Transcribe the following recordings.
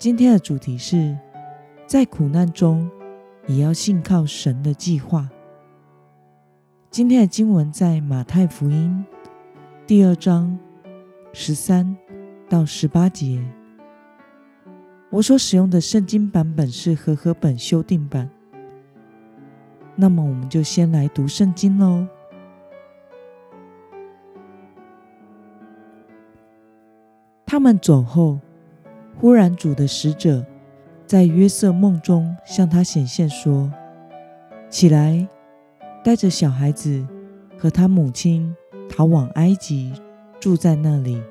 今天的主题是，在苦难中也要信靠神的计划。今天的经文在马太福音第二章十三到十八节。我所使用的圣经版本是和合本修订版。那么，我们就先来读圣经喽。他们走后。忽然，主的使者在约瑟梦中向他显现，说：“起来，带着小孩子和他母亲逃往埃及，住在那里，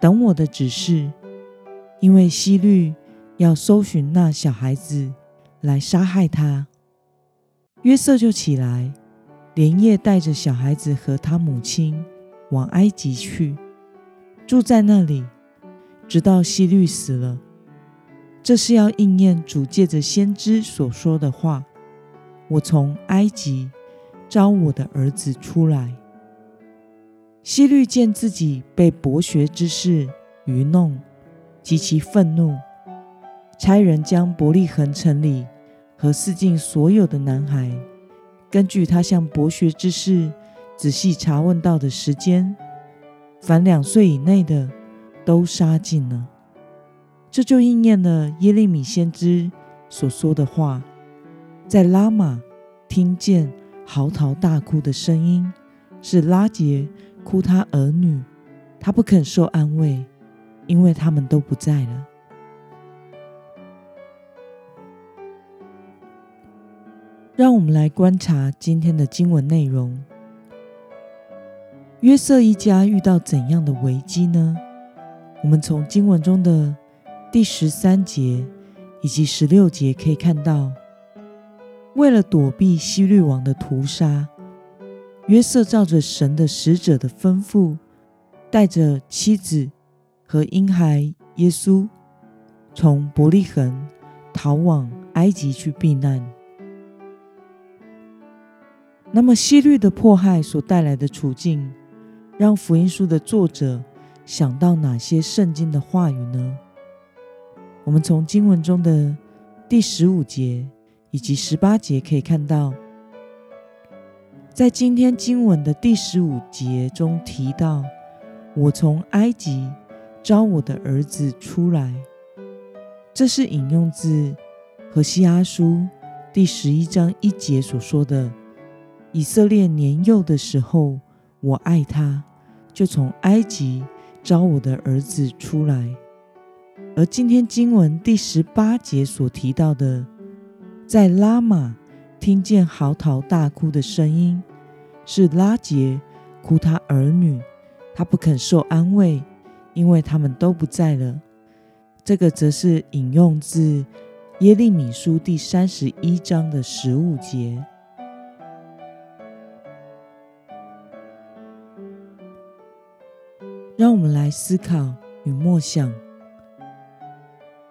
等我的指示。因为希律要搜寻那小孩子来杀害他。”约瑟就起来，连夜带着小孩子和他母亲往埃及去，住在那里。直到希律死了，这是要应验主借着先知所说的话：“我从埃及召我的儿子出来。”希律见自己被博学之士愚弄，极其愤怒，差人将伯利恒城里和四境所有的男孩，根据他向博学之士仔细查问到的时间，凡两岁以内的。都杀尽了，这就应验了耶利米先知所说的话：在拉玛听见嚎啕大哭的声音，是拉杰哭他儿女，他不肯受安慰，因为他们都不在了。让我们来观察今天的经文内容。约瑟一家遇到怎样的危机呢？我们从经文中的第十三节以及十六节可以看到，为了躲避希律王的屠杀，约瑟照着神的使者的吩咐，带着妻子和婴孩耶稣，从伯利恒逃往埃及去避难。那么，希律的迫害所带来的处境，让福音书的作者。想到哪些圣经的话语呢？我们从经文中的第十五节以及十八节可以看到，在今天经文的第十五节中提到：“我从埃及召我的儿子出来。”这是引用自何西阿书第十一章一节所说的：“以色列年幼的时候，我爱他，就从埃及。”招我的儿子出来，而今天经文第十八节所提到的，在拉玛听见嚎啕大哭的声音，是拉杰哭他儿女，他不肯受安慰，因为他们都不在了。这个则是引用自耶利米书第三十一章的十五节。让我们来思考与默想，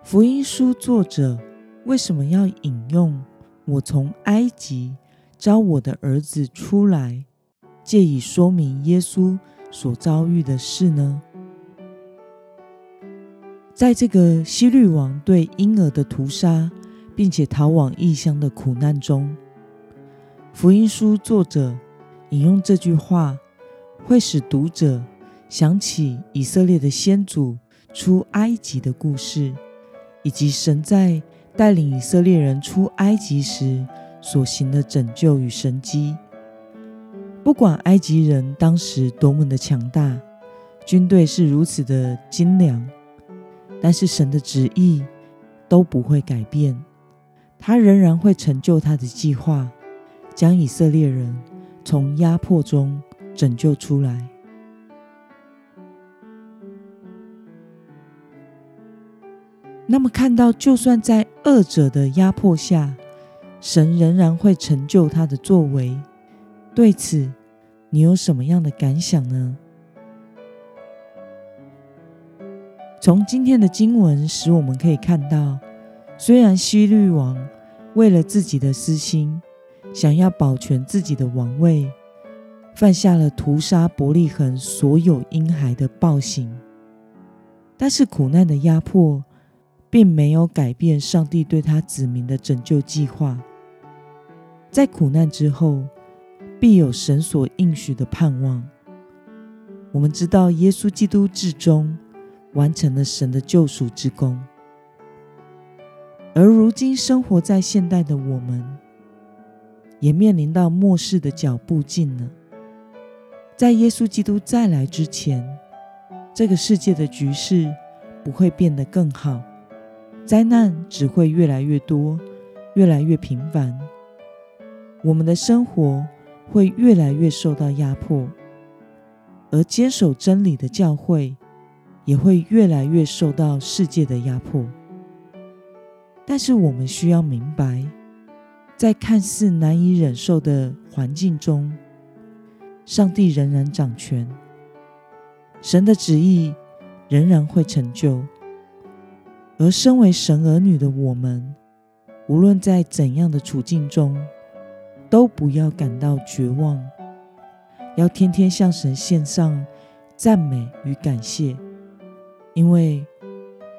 福音书作者为什么要引用“我从埃及召我的儿子出来”，借以说明耶稣所遭遇的事呢？在这个希律王对婴儿的屠杀，并且逃往异乡的苦难中，福音书作者引用这句话，会使读者。想起以色列的先祖出埃及的故事，以及神在带领以色列人出埃及时所行的拯救与神迹。不管埃及人当时多么的强大，军队是如此的精良，但是神的旨意都不会改变，他仍然会成就他的计划，将以色列人从压迫中拯救出来。那么，看到就算在恶者的压迫下，神仍然会成就他的作为，对此你有什么样的感想呢？从今天的经文使我们可以看到，虽然希律王为了自己的私心，想要保全自己的王位，犯下了屠杀伯利恒所有婴孩的暴行，但是苦难的压迫，并没有改变上帝对他子民的拯救计划。在苦难之后，必有神所应许的盼望。我们知道，耶稣基督至终完成了神的救赎之功。而如今生活在现代的我们，也面临到末世的脚步近了。在耶稣基督再来之前，这个世界的局势不会变得更好。灾难只会越来越多，越来越频繁。我们的生活会越来越受到压迫，而坚守真理的教会也会越来越受到世界的压迫。但是我们需要明白，在看似难以忍受的环境中，上帝仍然掌权，神的旨意仍然会成就。而身为神儿女的我们，无论在怎样的处境中，都不要感到绝望，要天天向神献上赞美与感谢，因为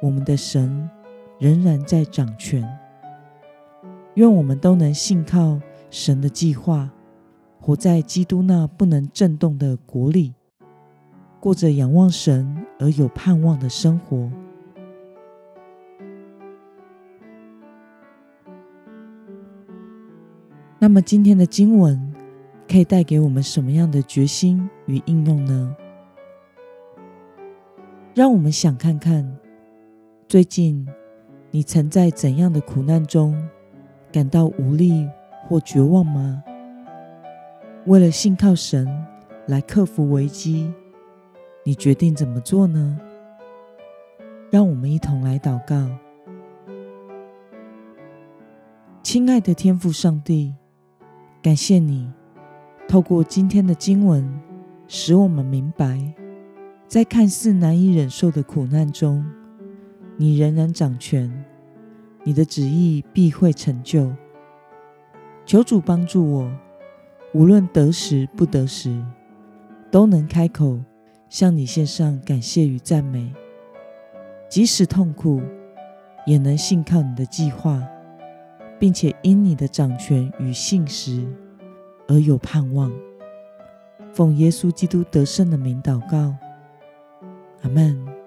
我们的神仍然在掌权。愿我们都能信靠神的计划，活在基督那不能震动的国里，过着仰望神而有盼望的生活。那么今天的经文可以带给我们什么样的决心与应用呢？让我们想看看，最近你曾在怎样的苦难中感到无力或绝望吗？为了信靠神来克服危机，你决定怎么做呢？让我们一同来祷告。亲爱的天父上帝。感谢你，透过今天的经文，使我们明白，在看似难以忍受的苦难中，你仍然掌权，你的旨意必会成就。求主帮助我，无论得时不得时，都能开口向你献上感谢与赞美，即使痛苦，也能信靠你的计划。并且因你的掌权与信实而有盼望。奉耶稣基督得胜的名祷告，阿门。